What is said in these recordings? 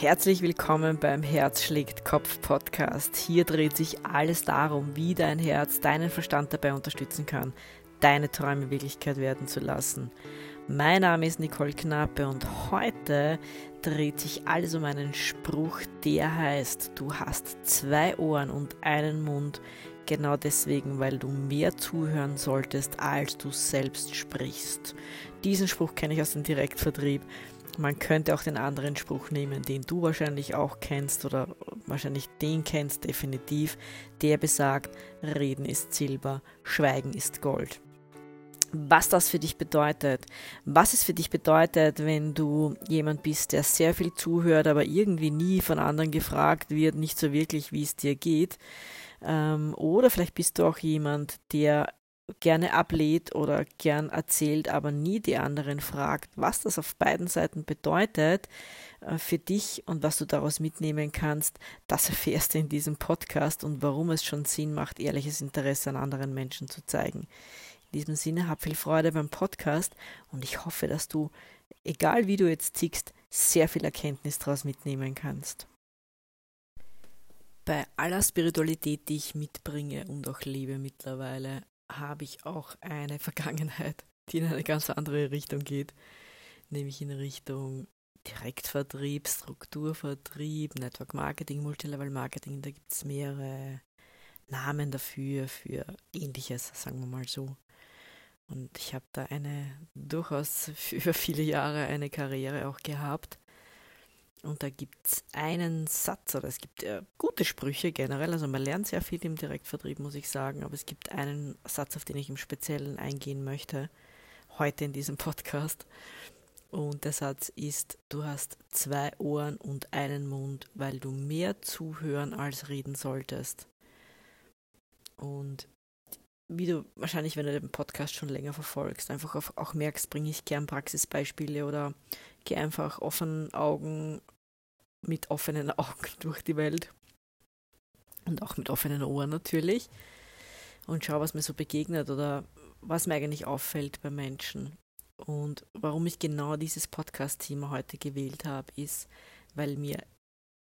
Herzlich willkommen beim Herz schlägt Kopf Podcast. Hier dreht sich alles darum, wie dein Herz deinen Verstand dabei unterstützen kann, deine Träume Wirklichkeit werden zu lassen. Mein Name ist Nicole Knappe und heute dreht sich alles um einen Spruch, der heißt, du hast zwei Ohren und einen Mund, genau deswegen, weil du mehr zuhören solltest, als du selbst sprichst. Diesen Spruch kenne ich aus dem Direktvertrieb man könnte auch den anderen Spruch nehmen, den du wahrscheinlich auch kennst oder wahrscheinlich den kennst definitiv, der besagt, Reden ist Silber, Schweigen ist Gold. Was das für dich bedeutet, was es für dich bedeutet, wenn du jemand bist, der sehr viel zuhört, aber irgendwie nie von anderen gefragt wird, nicht so wirklich, wie es dir geht. Ähm, oder vielleicht bist du auch jemand, der gerne ablehnt oder gern erzählt, aber nie die anderen fragt, was das auf beiden Seiten bedeutet äh, für dich und was du daraus mitnehmen kannst, das erfährst du in diesem Podcast und warum es schon Sinn macht, ehrliches Interesse an anderen Menschen zu zeigen. In diesem Sinne, hab viel Freude beim Podcast und ich hoffe, dass du, egal wie du jetzt tickst, sehr viel Erkenntnis daraus mitnehmen kannst. Bei aller Spiritualität, die ich mitbringe und auch lebe mittlerweile, habe ich auch eine Vergangenheit, die in eine ganz andere Richtung geht, nämlich in Richtung Direktvertrieb, Strukturvertrieb, Network Marketing, Multilevel Marketing. Da gibt es mehrere Namen dafür, für ähnliches, sagen wir mal so. Und ich habe da eine durchaus über viele Jahre eine Karriere auch gehabt und da gibt es einen Satz, oder es gibt äh, gute Sprüche generell, also man lernt sehr viel im Direktvertrieb, muss ich sagen, aber es gibt einen Satz, auf den ich im Speziellen eingehen möchte, heute in diesem Podcast. Und der Satz ist, du hast zwei Ohren und einen Mund, weil du mehr zuhören als reden solltest. Und wie du wahrscheinlich, wenn du den Podcast schon länger verfolgst, einfach auch merkst, bringe ich gern Praxisbeispiele oder gehe einfach offenen Augen, mit offenen Augen durch die Welt und auch mit offenen Ohren natürlich und schau, was mir so begegnet oder was mir eigentlich auffällt bei Menschen. Und warum ich genau dieses Podcast-Thema heute gewählt habe, ist, weil mir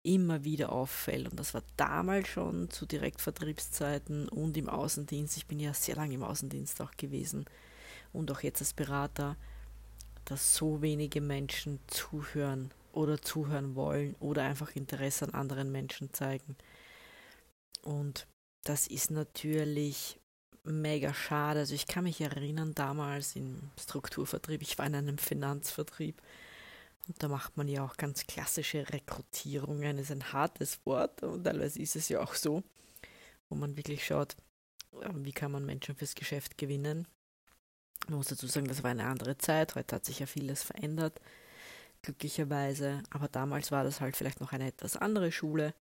immer wieder auffällt, und das war damals schon zu Direktvertriebszeiten und im Außendienst, ich bin ja sehr lange im Außendienst auch gewesen und auch jetzt als Berater, dass so wenige Menschen zuhören oder zuhören wollen oder einfach Interesse an anderen Menschen zeigen. Und das ist natürlich mega schade. Also ich kann mich erinnern, damals im Strukturvertrieb, ich war in einem Finanzvertrieb und da macht man ja auch ganz klassische Rekrutierungen. Das ist ein hartes Wort und teilweise ist es ja auch so, wo man wirklich schaut, wie kann man Menschen fürs Geschäft gewinnen. Man muss dazu sagen, das war eine andere Zeit, heute hat sich ja vieles verändert, glücklicherweise, aber damals war das halt vielleicht noch eine etwas andere Schule.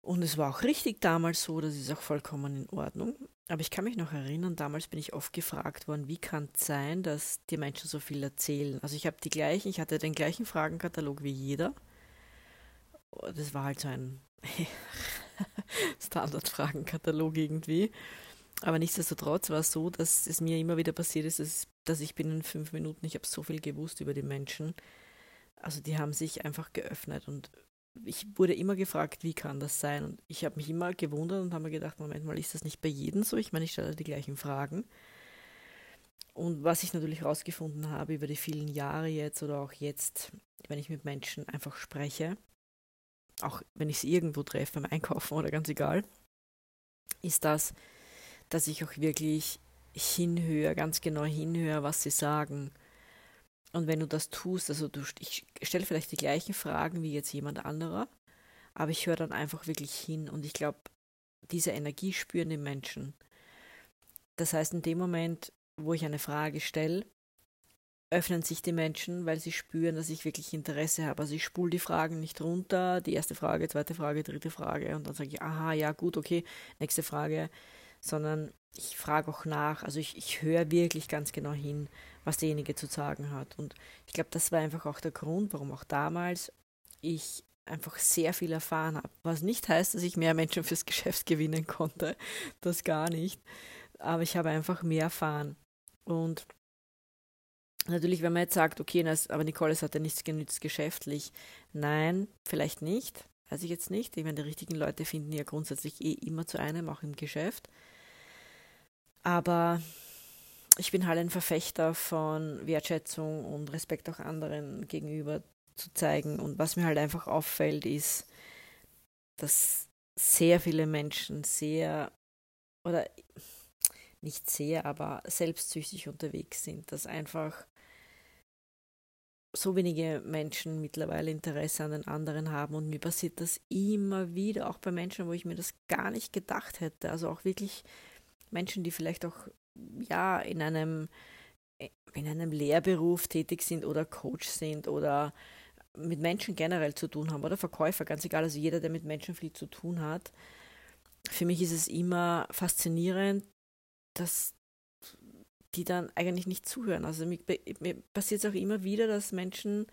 Und es war auch richtig damals so, das ist auch vollkommen in Ordnung. Aber ich kann mich noch erinnern, damals bin ich oft gefragt worden, wie kann es sein, dass die Menschen so viel erzählen? Also ich habe die gleichen, ich hatte den gleichen Fragenkatalog wie jeder. Das war halt so ein Standardfragenkatalog irgendwie. Aber nichtsdestotrotz war es so, dass es mir immer wieder passiert ist, dass, ich binnen fünf Minuten, ich habe so viel gewusst über die Menschen. Also die haben sich einfach geöffnet und ich wurde immer gefragt, wie kann das sein? Und ich habe mich immer gewundert und habe mir gedacht, Moment mal, ist das nicht bei jedem so? Ich meine, ich stelle die gleichen Fragen. Und was ich natürlich herausgefunden habe über die vielen Jahre jetzt oder auch jetzt, wenn ich mit Menschen einfach spreche, auch wenn ich sie irgendwo treffe beim Einkaufen oder ganz egal, ist das, dass ich auch wirklich hinhöre, ganz genau hinhöre, was sie sagen. Und wenn du das tust, also du, ich stelle vielleicht die gleichen Fragen wie jetzt jemand anderer, aber ich höre dann einfach wirklich hin und ich glaube, diese Energie spüren die Menschen. Das heißt, in dem Moment, wo ich eine Frage stelle, öffnen sich die Menschen, weil sie spüren, dass ich wirklich Interesse habe. Also ich spule die Fragen nicht runter, die erste Frage, zweite Frage, dritte Frage und dann sage ich, aha, ja gut, okay, nächste Frage sondern ich frage auch nach. Also ich, ich höre wirklich ganz genau hin, was derjenige zu sagen hat. Und ich glaube, das war einfach auch der Grund, warum auch damals ich einfach sehr viel erfahren habe. Was nicht heißt, dass ich mehr Menschen fürs Geschäft gewinnen konnte. Das gar nicht. Aber ich habe einfach mehr erfahren. Und Natürlich, wenn man jetzt sagt, okay, aber Nicole, es hat ja nichts genützt geschäftlich. Nein, vielleicht nicht. Weiß ich jetzt nicht. Ich meine, die richtigen Leute finden ja grundsätzlich eh immer zu einem, auch im Geschäft. Aber ich bin halt ein Verfechter von Wertschätzung und Respekt auch anderen gegenüber zu zeigen. Und was mir halt einfach auffällt, ist, dass sehr viele Menschen sehr oder nicht sehr, aber selbstsüchtig unterwegs sind, dass einfach so wenige Menschen mittlerweile Interesse an den anderen haben und mir passiert das immer wieder, auch bei Menschen, wo ich mir das gar nicht gedacht hätte. Also auch wirklich Menschen, die vielleicht auch ja in einem in einem Lehrberuf tätig sind oder Coach sind oder mit Menschen generell zu tun haben oder Verkäufer, ganz egal, also jeder, der mit Menschen viel zu tun hat. Für mich ist es immer faszinierend, dass die dann eigentlich nicht zuhören. Also mir, mir passiert es auch immer wieder, dass Menschen,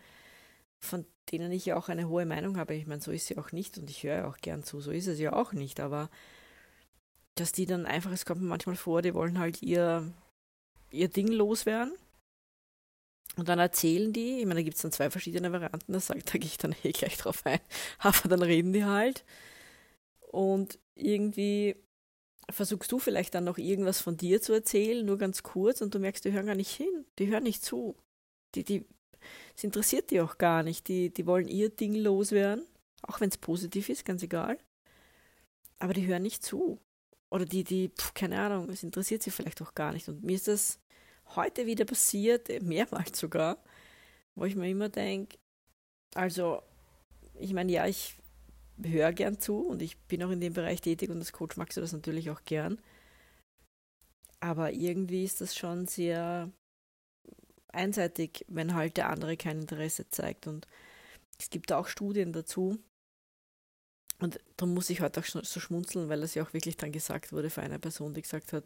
von denen ich ja auch eine hohe Meinung habe, ich meine, so ist sie auch nicht und ich höre auch gern zu, so ist es ja auch nicht, aber dass die dann einfach, es kommt mir manchmal vor, die wollen halt ihr, ihr Ding loswerden und dann erzählen die, ich meine, da gibt es dann zwei verschiedene Varianten, da, da gehe ich dann eh gleich drauf ein, aber dann reden die halt. Und irgendwie versuchst du vielleicht dann noch irgendwas von dir zu erzählen, nur ganz kurz, und du merkst, die hören gar nicht hin, die hören nicht zu. Die, die, es interessiert die auch gar nicht, die, die wollen ihr Ding loswerden, auch wenn es positiv ist, ganz egal. Aber die hören nicht zu. Oder die, die, pf, keine Ahnung, es interessiert sie vielleicht auch gar nicht. Und mir ist das heute wieder passiert, mehrmals sogar, wo ich mir immer denke, also, ich meine, ja, ich höre gern zu und ich bin auch in dem Bereich tätig und als Coach magst du das natürlich auch gern. Aber irgendwie ist das schon sehr einseitig, wenn halt der andere kein Interesse zeigt. Und es gibt auch Studien dazu. Und darum muss ich heute auch so schmunzeln, weil das ja auch wirklich dann gesagt wurde von einer Person, die gesagt hat,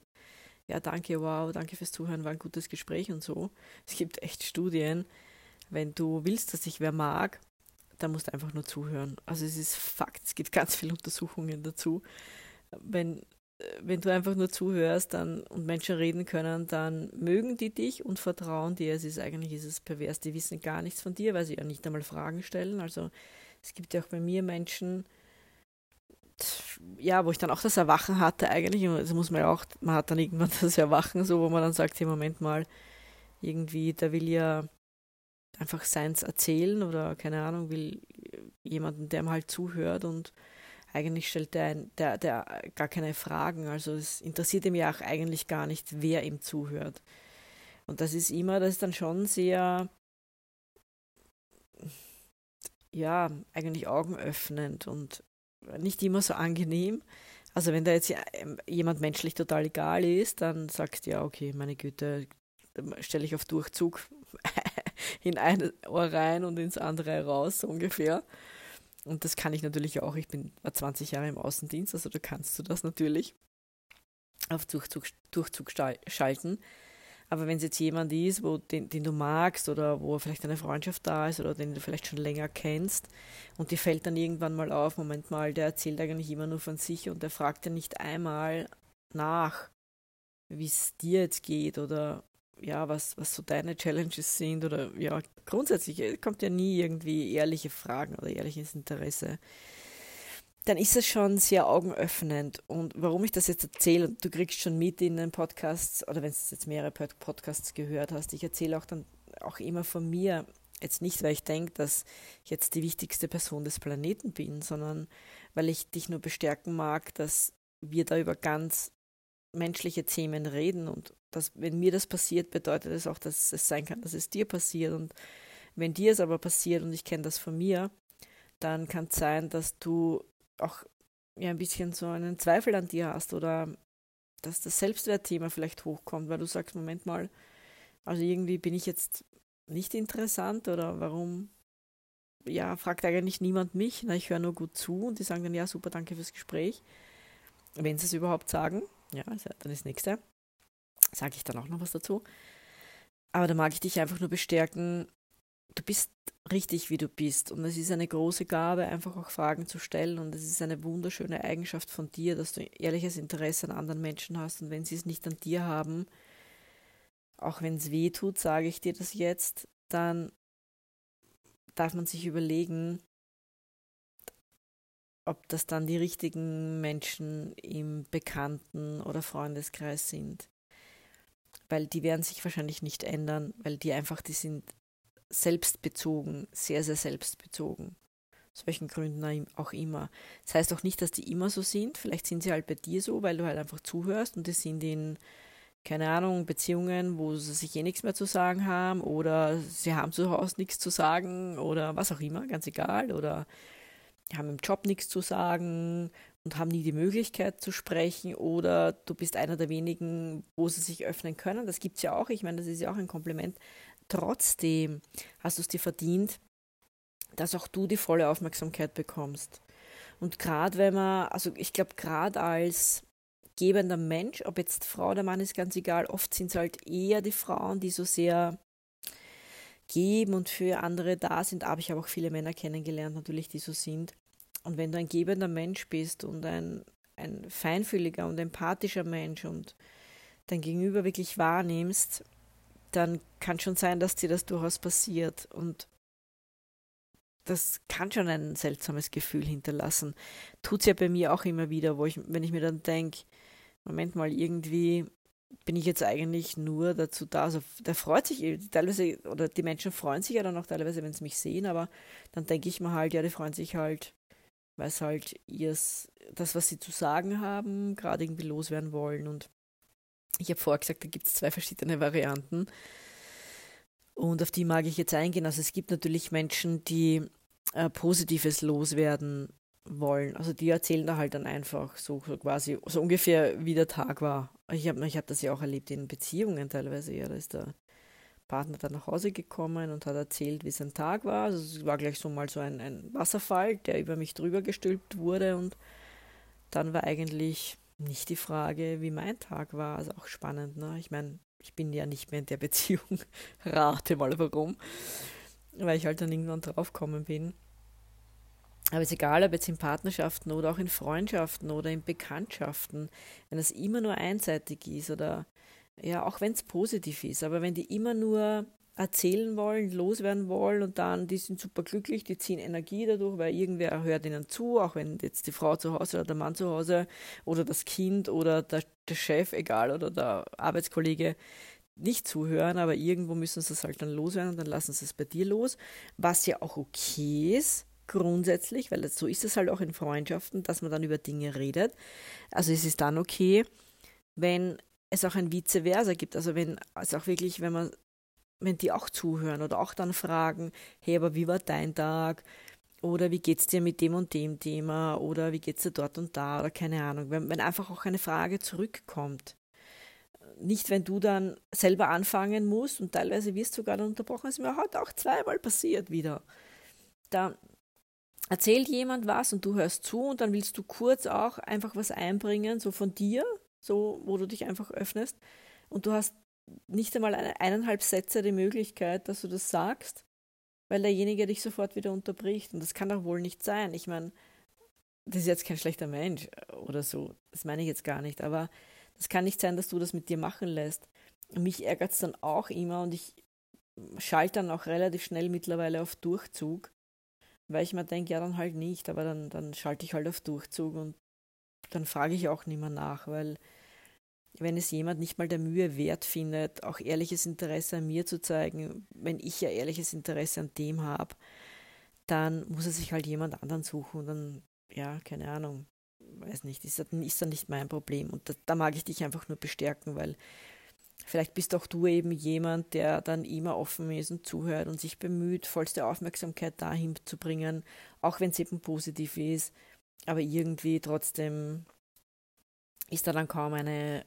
ja, danke, wow, danke fürs Zuhören, war ein gutes Gespräch und so. Es gibt echt Studien, wenn du willst, dass sich wer mag, dann musst du einfach nur zuhören. Also es ist Fakt, es gibt ganz viele Untersuchungen dazu. Wenn, wenn du einfach nur zuhörst dann, und Menschen reden können, dann mögen die dich und vertrauen dir. Es ist eigentlich ist es pervers, die wissen gar nichts von dir, weil sie ja nicht einmal Fragen stellen. Also es gibt ja auch bei mir Menschen, ja, wo ich dann auch das Erwachen hatte eigentlich, das muss man ja auch, man hat dann irgendwann das Erwachen, so wo man dann sagt, hey, Moment mal, irgendwie, da will ja einfach seins erzählen oder keine Ahnung, will jemanden, der ihm halt zuhört und eigentlich stellt der, ein, der, der gar keine Fragen. Also es interessiert ihm ja auch eigentlich gar nicht, wer ihm zuhört. Und das ist immer, das ist dann schon sehr, ja, eigentlich augenöffnend und nicht immer so angenehm. Also wenn da jetzt jemand menschlich total egal ist, dann sagst du ja, okay, meine Güte, stelle ich auf Durchzug in ein Ohr rein und ins andere raus, so ungefähr. Und das kann ich natürlich auch. Ich bin 20 Jahre im Außendienst, also da kannst du das natürlich auf Durchzug, Durchzug schalten. Aber wenn es jetzt jemand ist, wo, den, den du magst oder wo vielleicht eine Freundschaft da ist oder den du vielleicht schon länger kennst und dir fällt dann irgendwann mal auf, Moment mal, der erzählt eigentlich immer nur von sich und der fragt dir nicht einmal nach, wie es dir jetzt geht oder ja, was, was so deine Challenges sind oder ja, grundsätzlich kommt ja nie irgendwie ehrliche Fragen oder ehrliches Interesse, dann ist es schon sehr augenöffnend. Und warum ich das jetzt erzähle, du kriegst schon mit in den Podcasts oder wenn du jetzt mehrere Podcasts gehört hast, ich erzähle auch dann auch immer von mir, jetzt nicht, weil ich denke, dass ich jetzt die wichtigste Person des Planeten bin, sondern weil ich dich nur bestärken mag, dass wir da über ganz menschliche Themen reden und dass, wenn mir das passiert, bedeutet es auch, dass es sein kann, dass es dir passiert. Und wenn dir es aber passiert, und ich kenne das von mir, dann kann es sein, dass du auch ja, ein bisschen so einen Zweifel an dir hast oder dass das Selbstwertthema vielleicht hochkommt, weil du sagst, Moment mal, also irgendwie bin ich jetzt nicht interessant oder warum, ja, fragt eigentlich niemand mich, na, ich höre nur gut zu und die sagen dann, ja, super, danke fürs Gespräch, wenn sie es überhaupt sagen, ja, also dann ist nächste sage ich dann auch noch was dazu. Aber da mag ich dich einfach nur bestärken, du bist richtig, wie du bist. Und es ist eine große Gabe, einfach auch Fragen zu stellen. Und es ist eine wunderschöne Eigenschaft von dir, dass du ehrliches Interesse an anderen Menschen hast. Und wenn sie es nicht an dir haben, auch wenn es weh tut, sage ich dir das jetzt, dann darf man sich überlegen, ob das dann die richtigen Menschen im Bekannten- oder Freundeskreis sind. Weil die werden sich wahrscheinlich nicht ändern, weil die einfach, die sind selbstbezogen, sehr, sehr selbstbezogen. Aus welchen Gründen auch immer. Das heißt auch nicht, dass die immer so sind. Vielleicht sind sie halt bei dir so, weil du halt einfach zuhörst und die sind in, keine Ahnung, Beziehungen, wo sie sich eh nichts mehr zu sagen haben oder sie haben zu Hause nichts zu sagen oder was auch immer, ganz egal. Oder haben im Job nichts zu sagen und haben nie die Möglichkeit zu sprechen oder du bist einer der wenigen, wo sie sich öffnen können. Das gibt es ja auch. Ich meine, das ist ja auch ein Kompliment. Trotzdem hast du es dir verdient, dass auch du die volle Aufmerksamkeit bekommst. Und gerade wenn man, also ich glaube, gerade als gebender Mensch, ob jetzt Frau oder Mann ist ganz egal, oft sind es halt eher die Frauen, die so sehr geben und für andere da sind. Aber ich habe auch viele Männer kennengelernt, natürlich, die so sind. Und wenn du ein gebender Mensch bist und ein, ein feinfühliger und empathischer Mensch und dein Gegenüber wirklich wahrnimmst, dann kann schon sein, dass dir das durchaus passiert. Und das kann schon ein seltsames Gefühl hinterlassen. Tut es ja bei mir auch immer wieder, wo ich, wenn ich mir dann denke, Moment mal, irgendwie bin ich jetzt eigentlich nur dazu da. Also der freut sich teilweise, oder die Menschen freuen sich ja dann auch teilweise, wenn sie mich sehen, aber dann denke ich mir halt, ja, die freuen sich halt, weil es halt ihrs, das, was sie zu sagen haben, gerade irgendwie loswerden wollen. Und ich habe vorher gesagt, da gibt es zwei verschiedene Varianten. Und auf die mag ich jetzt eingehen. Also es gibt natürlich Menschen, die äh, Positives loswerden wollen. Also die erzählen da halt dann einfach so, so quasi, so ungefähr wie der Tag war. Ich habe ich hab das ja auch erlebt in Beziehungen teilweise. Ja, da ist der Partner dann nach Hause gekommen und hat erzählt, wie sein Tag war. Also es war gleich so mal so ein, ein Wasserfall, der über mich drüber gestülpt wurde und dann war eigentlich nicht die Frage, wie mein Tag war. Also auch spannend, ne? Ich meine, ich bin ja nicht mehr in der Beziehung. Rate mal warum. Weil ich halt dann irgendwann draufgekommen bin. Aber es ist egal, ob jetzt in Partnerschaften oder auch in Freundschaften oder in Bekanntschaften, wenn es immer nur einseitig ist oder ja, auch wenn es positiv ist, aber wenn die immer nur erzählen wollen, loswerden wollen und dann, die sind super glücklich, die ziehen Energie dadurch, weil irgendwer hört ihnen zu, auch wenn jetzt die Frau zu Hause oder der Mann zu Hause oder das Kind oder der, der Chef, egal, oder der Arbeitskollege nicht zuhören, aber irgendwo müssen sie es halt dann loswerden und dann lassen sie es bei dir los, was ja auch okay ist, grundsätzlich, weil so ist es halt auch in Freundschaften, dass man dann über Dinge redet. Also es ist dann okay, wenn es auch ein Vice versa gibt. Also wenn es auch wirklich, wenn man, wenn die auch zuhören oder auch dann fragen, hey, aber wie war dein Tag? Oder wie geht's dir mit dem und dem Thema? Oder wie geht's dir dort und da? Oder keine Ahnung. Wenn, wenn einfach auch eine Frage zurückkommt. Nicht, wenn du dann selber anfangen musst und teilweise wirst du sogar dann unterbrochen. Das ist mir heute auch zweimal passiert wieder. Da erzählt jemand was und du hörst zu und dann willst du kurz auch einfach was einbringen, so von dir, so, wo du dich einfach öffnest. Und du hast nicht einmal eine, eineinhalb Sätze die Möglichkeit, dass du das sagst, weil derjenige dich sofort wieder unterbricht. Und das kann doch wohl nicht sein. Ich meine, das ist jetzt kein schlechter Mensch oder so. Das meine ich jetzt gar nicht. Aber das kann nicht sein, dass du das mit dir machen lässt. Mich ärgert es dann auch immer und ich schalte dann auch relativ schnell mittlerweile auf Durchzug, weil ich mir denke, ja, dann halt nicht. Aber dann, dann schalte ich halt auf Durchzug und dann frage ich auch nicht mehr nach, weil wenn es jemand nicht mal der Mühe wert findet, auch ehrliches Interesse an mir zu zeigen, wenn ich ja ehrliches Interesse an dem habe, dann muss er sich halt jemand anderen suchen und dann, ja, keine Ahnung, weiß nicht, ist, ist dann nicht mein Problem. Und da, da mag ich dich einfach nur bestärken, weil vielleicht bist auch du eben jemand, der dann immer offen ist und zuhört und sich bemüht, vollste Aufmerksamkeit dahin zu bringen, auch wenn es eben positiv ist, aber irgendwie trotzdem ist da dann kaum eine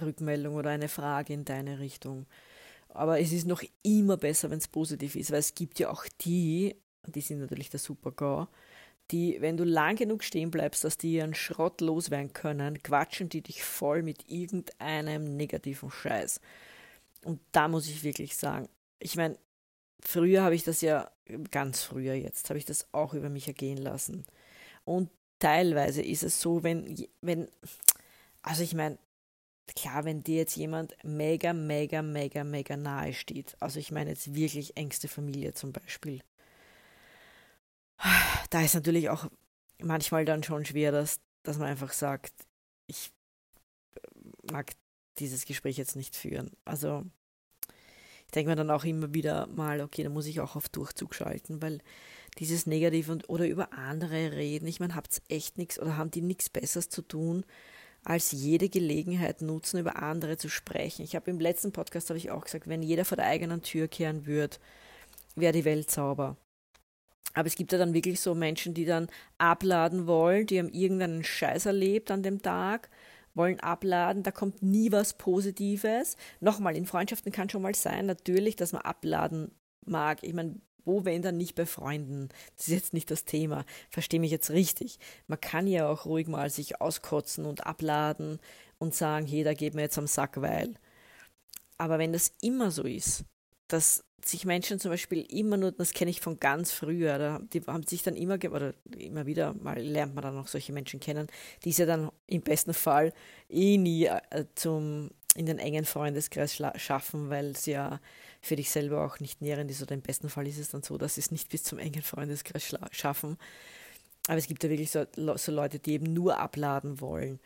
Rückmeldung oder eine Frage in deine Richtung. Aber es ist noch immer besser, wenn es positiv ist, weil es gibt ja auch die, die sind natürlich der Super-GAU, die, wenn du lang genug stehen bleibst, dass die ihren Schrott loswerden können, quatschen die dich voll mit irgendeinem negativen Scheiß. Und da muss ich wirklich sagen, ich meine, früher habe ich das ja, ganz früher jetzt, habe ich das auch über mich ergehen lassen. Und teilweise ist es so, wenn, wenn also ich meine, klar, wenn dir jetzt jemand mega, mega, mega, mega nahe steht, also ich meine jetzt wirklich engste Familie zum Beispiel, da ist natürlich auch manchmal dann schon schwer, dass, dass man einfach sagt, ich mag dieses Gespräch jetzt nicht führen. Also ich denke mir dann auch immer wieder mal, okay, da muss ich auch auf Durchzug schalten, weil dieses Negativ und oder über andere reden, ich meine, habt echt nichts oder haben die nichts Besseres zu tun, als jede Gelegenheit nutzen, über andere zu sprechen. Ich habe im letzten Podcast habe ich auch gesagt, wenn jeder vor der eigenen Tür kehren würde, wäre die Welt sauber. Aber es gibt ja dann wirklich so Menschen, die dann abladen wollen, die haben irgendeinen Scheiß erlebt an dem Tag, wollen abladen, da kommt nie was Positives. Nochmal, in Freundschaften kann schon mal sein, natürlich, dass man abladen mag. Ich meine, wo, wenn dann nicht bei Freunden? Das ist jetzt nicht das Thema. Verstehe mich jetzt richtig. Man kann ja auch ruhig mal sich auskotzen und abladen und sagen, hey, da geht mir jetzt am Sack, weil. Aber wenn das immer so ist, dass sich Menschen zum Beispiel immer nur, das kenne ich von ganz früher, da, die haben sich dann immer, oder immer wieder mal lernt man dann noch solche Menschen kennen, die es ja dann im besten Fall eh nie äh, zum, in den engen Freundeskreis schaffen, weil sie ja für dich selber auch nicht nährend ist oder im besten Fall ist es dann so, dass sie es nicht bis zum engen Freundeskreis schaffen. Aber es gibt ja wirklich so, so Leute, die eben nur abladen wollen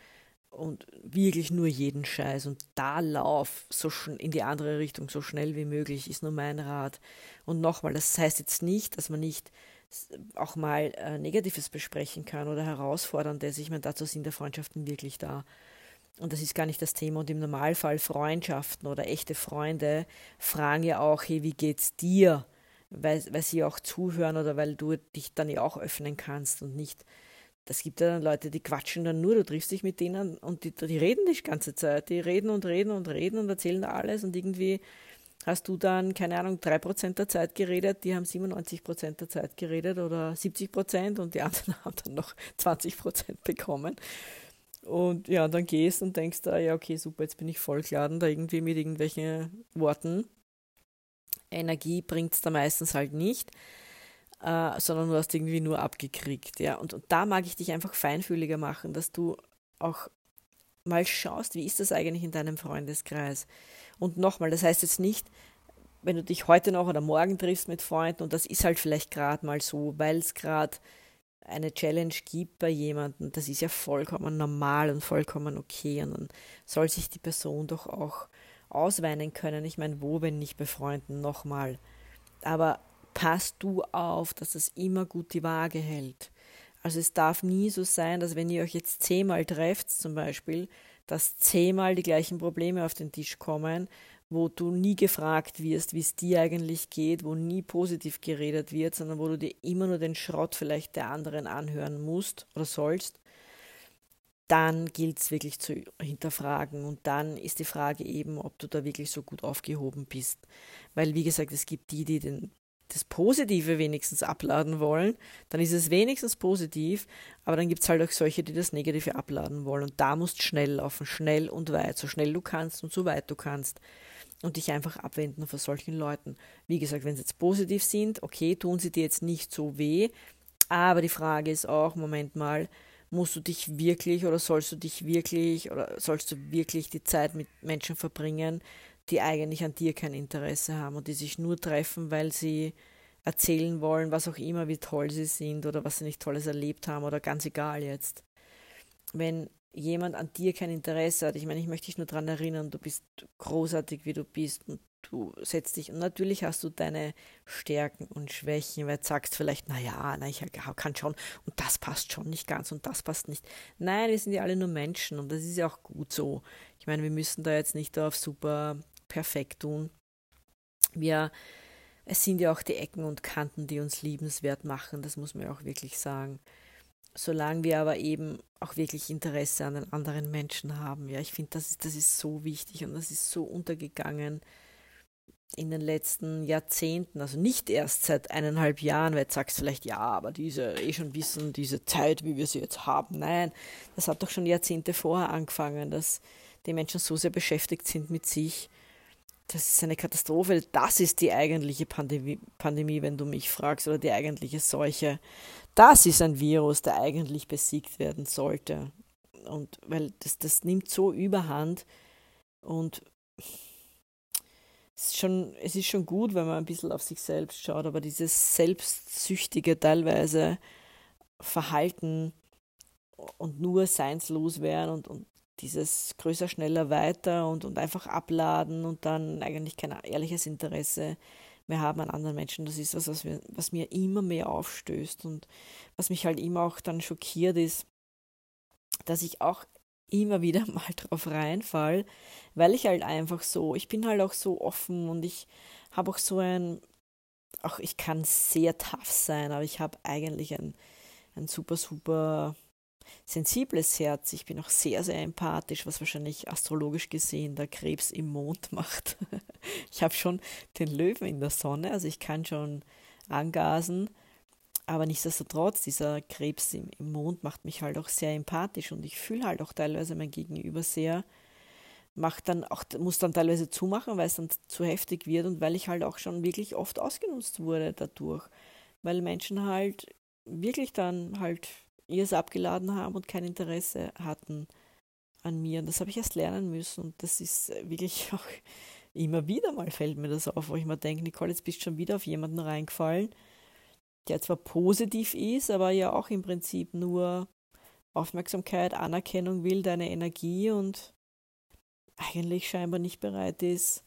und wirklich nur jeden Scheiß und da lauf so in die andere Richtung so schnell wie möglich ist nur mein Rat. Und nochmal, das heißt jetzt nicht, dass man nicht auch mal äh, Negatives besprechen kann oder Herausforderndes. Ich meine, dazu sind der Freundschaften wirklich da. Und das ist gar nicht das Thema. Und im Normalfall Freundschaften oder echte Freunde fragen ja auch, hey, wie geht's dir? Weil, weil sie auch zuhören oder weil du dich dann ja auch öffnen kannst und nicht das gibt ja dann Leute, die quatschen dann nur, du triffst dich mit denen und die, die reden die ganze Zeit. Die reden und reden und reden und erzählen alles und irgendwie hast du dann, keine Ahnung, 3% der Zeit geredet, die haben 97% der Zeit geredet oder 70% und die anderen haben dann noch 20% bekommen. Und ja, dann gehst und denkst da, ja, okay, super, jetzt bin ich vollgeladen, da irgendwie mit irgendwelchen Worten. Energie bringt es da meistens halt nicht äh, sondern du hast irgendwie nur abgekriegt. Ja? Und, und da mag ich dich einfach feinfühliger machen, dass du auch mal schaust, wie ist das eigentlich in deinem Freundeskreis. Und nochmal, das heißt jetzt nicht, wenn du dich heute noch oder morgen triffst mit Freunden und das ist halt vielleicht gerade mal so, weil es gerade eine Challenge gibt bei jemandem, das ist ja vollkommen normal und vollkommen okay und dann soll sich die Person doch auch ausweinen können. Ich meine, wo, wenn nicht bei Freunden, nochmal. Aber passt du auf, dass es immer gut die Waage hält. Also es darf nie so sein, dass wenn ihr euch jetzt zehnmal trefft zum Beispiel, dass zehnmal die gleichen Probleme auf den Tisch kommen, wo du nie gefragt wirst, wie es dir eigentlich geht, wo nie positiv geredet wird, sondern wo du dir immer nur den Schrott vielleicht der anderen anhören musst oder sollst, dann gilt es wirklich zu hinterfragen. Und dann ist die Frage eben, ob du da wirklich so gut aufgehoben bist. Weil, wie gesagt, es gibt die, die den das Positive wenigstens abladen wollen, dann ist es wenigstens positiv, aber dann gibt es halt auch solche, die das Negative abladen wollen. Und da musst du schnell laufen, schnell und weit, so schnell du kannst und so weit du kannst. Und dich einfach abwenden von solchen Leuten. Wie gesagt, wenn sie jetzt positiv sind, okay, tun sie dir jetzt nicht so weh, aber die Frage ist auch, Moment mal, musst du dich wirklich oder sollst du dich wirklich oder sollst du wirklich die Zeit mit Menschen verbringen, die eigentlich an dir kein Interesse haben und die sich nur treffen, weil sie erzählen wollen, was auch immer, wie toll sie sind oder was sie nicht Tolles erlebt haben oder ganz egal jetzt. Wenn jemand an dir kein Interesse hat, ich meine, ich möchte dich nur daran erinnern, du bist großartig, wie du bist und du setzt dich und natürlich hast du deine Stärken und Schwächen, weil du sagst vielleicht, naja, na, ich kann schon und das passt schon nicht ganz und das passt nicht. Nein, wir sind ja alle nur Menschen und das ist ja auch gut so. Ich meine, wir müssen da jetzt nicht auf super perfekt tun. Wir, es sind ja auch die Ecken und Kanten, die uns liebenswert machen, das muss man ja auch wirklich sagen. Solange wir aber eben auch wirklich Interesse an den anderen Menschen haben. Ja, ich finde, das ist, das ist so wichtig und das ist so untergegangen in den letzten Jahrzehnten, also nicht erst seit eineinhalb Jahren, weil du sagst vielleicht, ja, aber diese, eh schon wissen, diese Zeit, wie wir sie jetzt haben. Nein, das hat doch schon Jahrzehnte vorher angefangen, dass die Menschen so sehr beschäftigt sind mit sich, das ist eine Katastrophe. Das ist die eigentliche Pandemie, Pandemie, wenn du mich fragst, oder die eigentliche Seuche. Das ist ein Virus, der eigentlich besiegt werden sollte. Und weil das, das nimmt so überhand Und es ist, schon, es ist schon gut, wenn man ein bisschen auf sich selbst schaut, aber dieses selbstsüchtige teilweise Verhalten und nur seinslos werden und, und dieses größer, schneller, weiter und, und einfach abladen und dann eigentlich kein ehrliches Interesse mehr haben an anderen Menschen. Das ist was, was, wir, was mir immer mehr aufstößt und was mich halt immer auch dann schockiert ist, dass ich auch immer wieder mal drauf reinfall, weil ich halt einfach so, ich bin halt auch so offen und ich habe auch so ein, auch ich kann sehr tough sein, aber ich habe eigentlich ein, ein super, super sensibles Herz. Ich bin auch sehr, sehr empathisch, was wahrscheinlich astrologisch gesehen der Krebs im Mond macht. ich habe schon den Löwen in der Sonne, also ich kann schon angasen, aber nichtsdestotrotz, dieser Krebs im, im Mond macht mich halt auch sehr empathisch und ich fühle halt auch teilweise mein Gegenüber sehr, macht dann auch, muss dann teilweise zumachen, weil es dann zu heftig wird und weil ich halt auch schon wirklich oft ausgenutzt wurde dadurch. Weil Menschen halt wirklich dann halt ihrs abgeladen haben und kein Interesse hatten an mir. Und das habe ich erst lernen müssen. Und das ist wirklich auch immer wieder mal fällt mir das auf, wo ich mir denke, Nicole, jetzt bist du schon wieder auf jemanden reingefallen, der zwar positiv ist, aber ja auch im Prinzip nur Aufmerksamkeit, Anerkennung will, deine Energie und eigentlich scheinbar nicht bereit ist,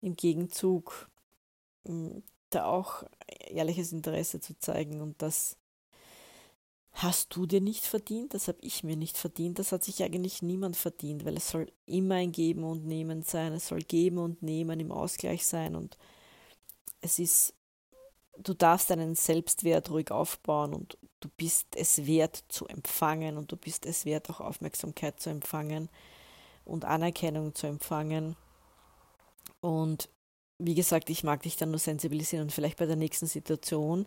im Gegenzug hm, da auch ehrliches Interesse zu zeigen. Und das hast du dir nicht verdient, das habe ich mir nicht verdient, das hat sich eigentlich niemand verdient, weil es soll immer ein Geben und Nehmen sein, es soll Geben und Nehmen im Ausgleich sein und es ist du darfst deinen Selbstwert ruhig aufbauen und du bist es wert zu empfangen und du bist es wert, auch Aufmerksamkeit zu empfangen und Anerkennung zu empfangen. Und wie gesagt, ich mag dich dann nur sensibilisieren und vielleicht bei der nächsten Situation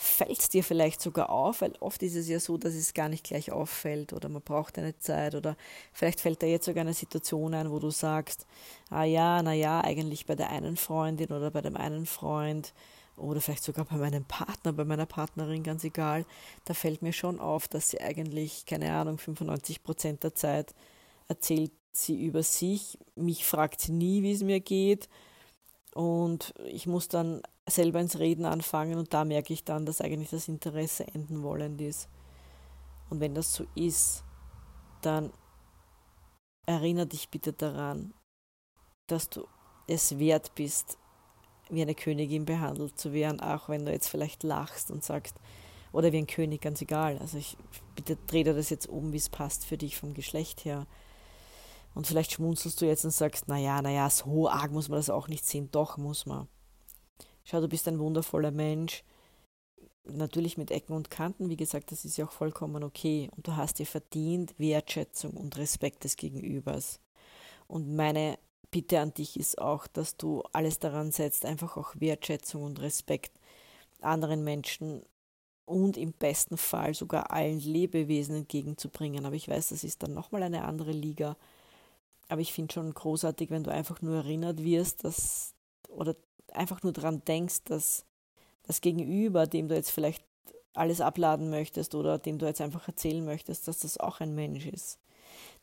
fällt es dir vielleicht sogar auf, weil oft ist es ja so, dass es gar nicht gleich auffällt oder man braucht eine Zeit oder vielleicht fällt da jetzt sogar eine Situation ein, wo du sagst, ah ja, na ja, eigentlich bei der einen Freundin oder bei dem einen Freund oder vielleicht sogar bei meinem Partner, bei meiner Partnerin, ganz egal, da fällt mir schon auf, dass sie eigentlich, keine Ahnung, 95 Prozent der Zeit erzählt sie über sich, mich fragt sie nie, wie es mir geht. Und ich muss dann selber ins Reden anfangen und da merke ich dann, dass eigentlich das Interesse enden wollend ist. Und wenn das so ist, dann erinnere dich bitte daran, dass du es wert bist, wie eine Königin behandelt zu werden, auch wenn du jetzt vielleicht lachst und sagst, oder wie ein König, ganz egal. Also ich bitte dreh dir das jetzt um, wie es passt für dich vom Geschlecht her. Und vielleicht schmunzelst du jetzt und sagst, naja, naja, so arg muss man das auch nicht sehen. Doch muss man. Schau, du bist ein wundervoller Mensch. Natürlich mit Ecken und Kanten, wie gesagt, das ist ja auch vollkommen okay. Und du hast dir verdient Wertschätzung und Respekt des Gegenübers. Und meine Bitte an dich ist auch, dass du alles daran setzt, einfach auch Wertschätzung und Respekt anderen Menschen und im besten Fall sogar allen Lebewesen entgegenzubringen. Aber ich weiß, das ist dann nochmal eine andere Liga. Aber ich finde schon großartig, wenn du einfach nur erinnert wirst, dass oder einfach nur daran denkst, dass das Gegenüber, dem du jetzt vielleicht alles abladen möchtest oder dem du jetzt einfach erzählen möchtest, dass das auch ein Mensch ist.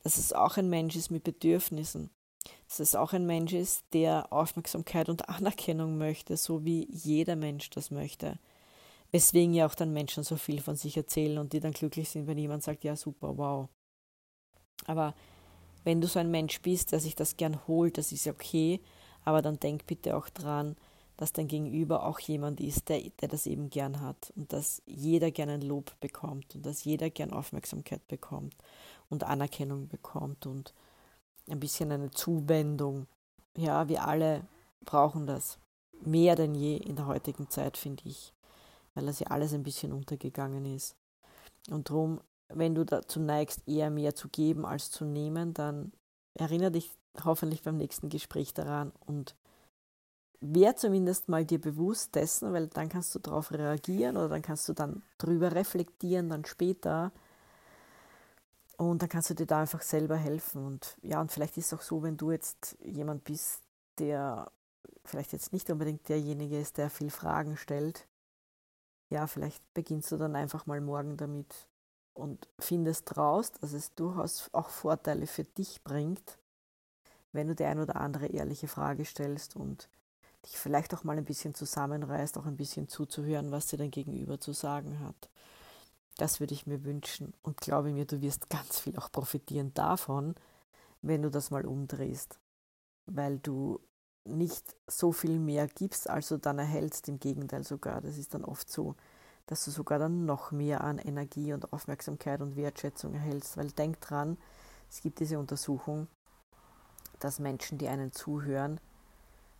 Dass es auch ein Mensch ist mit Bedürfnissen dass es auch ein Mensch ist, der Aufmerksamkeit und Anerkennung möchte, so wie jeder Mensch das möchte. Weswegen ja auch dann Menschen so viel von sich erzählen und die dann glücklich sind, wenn jemand sagt, ja super, wow. Aber wenn du so ein Mensch bist, der sich das gern holt, das ist ja okay, aber dann denk bitte auch dran, dass dein Gegenüber auch jemand ist, der, der das eben gern hat und dass jeder gern ein Lob bekommt und dass jeder gern Aufmerksamkeit bekommt und Anerkennung bekommt und ein bisschen eine Zuwendung. Ja, wir alle brauchen das. Mehr denn je in der heutigen Zeit, finde ich, weil das ja alles ein bisschen untergegangen ist. Und darum, wenn du dazu neigst, eher mehr zu geben als zu nehmen, dann erinnere dich hoffentlich beim nächsten Gespräch daran und wär zumindest mal dir bewusst dessen, weil dann kannst du darauf reagieren oder dann kannst du dann drüber reflektieren, dann später, und dann kannst du dir da einfach selber helfen. Und ja, und vielleicht ist es auch so, wenn du jetzt jemand bist, der vielleicht jetzt nicht unbedingt derjenige ist, der viel Fragen stellt. Ja, vielleicht beginnst du dann einfach mal morgen damit und findest raus, dass es durchaus auch Vorteile für dich bringt, wenn du dir ein oder andere ehrliche Frage stellst und dich vielleicht auch mal ein bisschen zusammenreißt, auch ein bisschen zuzuhören, was dir dein Gegenüber zu sagen hat. Das würde ich mir wünschen und glaube mir, du wirst ganz viel auch profitieren davon, wenn du das mal umdrehst, weil du nicht so viel mehr gibst, als du dann erhältst, im Gegenteil sogar. Das ist dann oft so, dass du sogar dann noch mehr an Energie und Aufmerksamkeit und Wertschätzung erhältst, weil denk dran, es gibt diese Untersuchung, dass Menschen, die einen zuhören,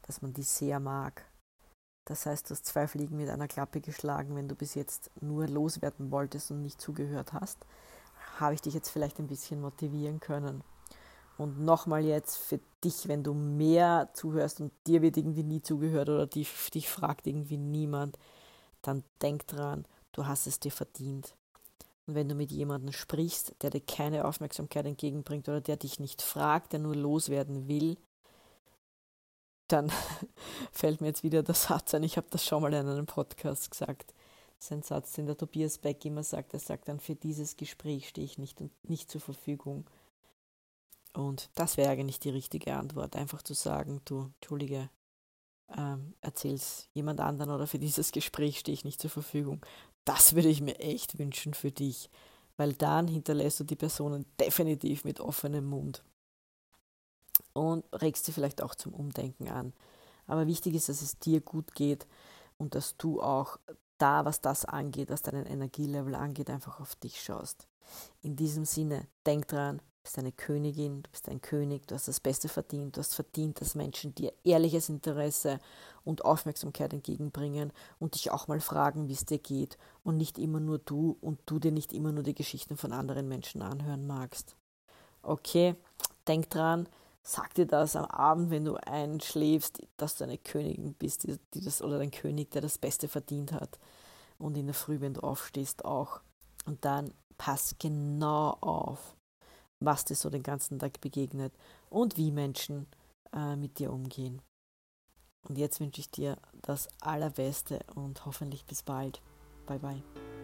dass man die sehr mag. Das heißt, du hast zwei Fliegen mit einer Klappe geschlagen, wenn du bis jetzt nur loswerden wolltest und nicht zugehört hast, habe ich dich jetzt vielleicht ein bisschen motivieren können. Und nochmal jetzt für dich, wenn du mehr zuhörst und dir wird irgendwie nie zugehört oder dich, dich fragt irgendwie niemand, dann denk dran, du hast es dir verdient. Und wenn du mit jemandem sprichst, der dir keine Aufmerksamkeit entgegenbringt oder der dich nicht fragt, der nur loswerden will, dann fällt mir jetzt wieder der Satz ein, ich habe das schon mal in einem Podcast gesagt. Das ist ein Satz, den der Tobias Beck immer sagt. Er sagt dann, für dieses Gespräch stehe ich nicht, nicht zur Verfügung. Und das wäre eigentlich die richtige Antwort, einfach zu sagen, du, Entschuldige, ähm, erzähl's jemand anderen oder für dieses Gespräch stehe ich nicht zur Verfügung. Das würde ich mir echt wünschen für dich, weil dann hinterlässt du die Personen definitiv mit offenem Mund und regst sie vielleicht auch zum Umdenken an. Aber wichtig ist, dass es dir gut geht und dass du auch da, was das angeht, was deinen Energielevel angeht, einfach auf dich schaust. In diesem Sinne, denk dran, bist eine Königin, du bist ein König, du hast das Beste verdient, du hast verdient, dass Menschen dir ehrliches Interesse und Aufmerksamkeit entgegenbringen und dich auch mal fragen, wie es dir geht und nicht immer nur du und du dir nicht immer nur die Geschichten von anderen Menschen anhören magst. Okay, denk dran, sag dir das am Abend, wenn du einschläfst, dass du eine Königin bist, die, die das, oder ein König, der das Beste verdient hat. Und in der Früh, wenn du aufstehst, auch. Und dann pass genau auf was dir so den ganzen Tag begegnet und wie Menschen äh, mit dir umgehen. Und jetzt wünsche ich dir das Allerbeste und hoffentlich bis bald. Bye bye.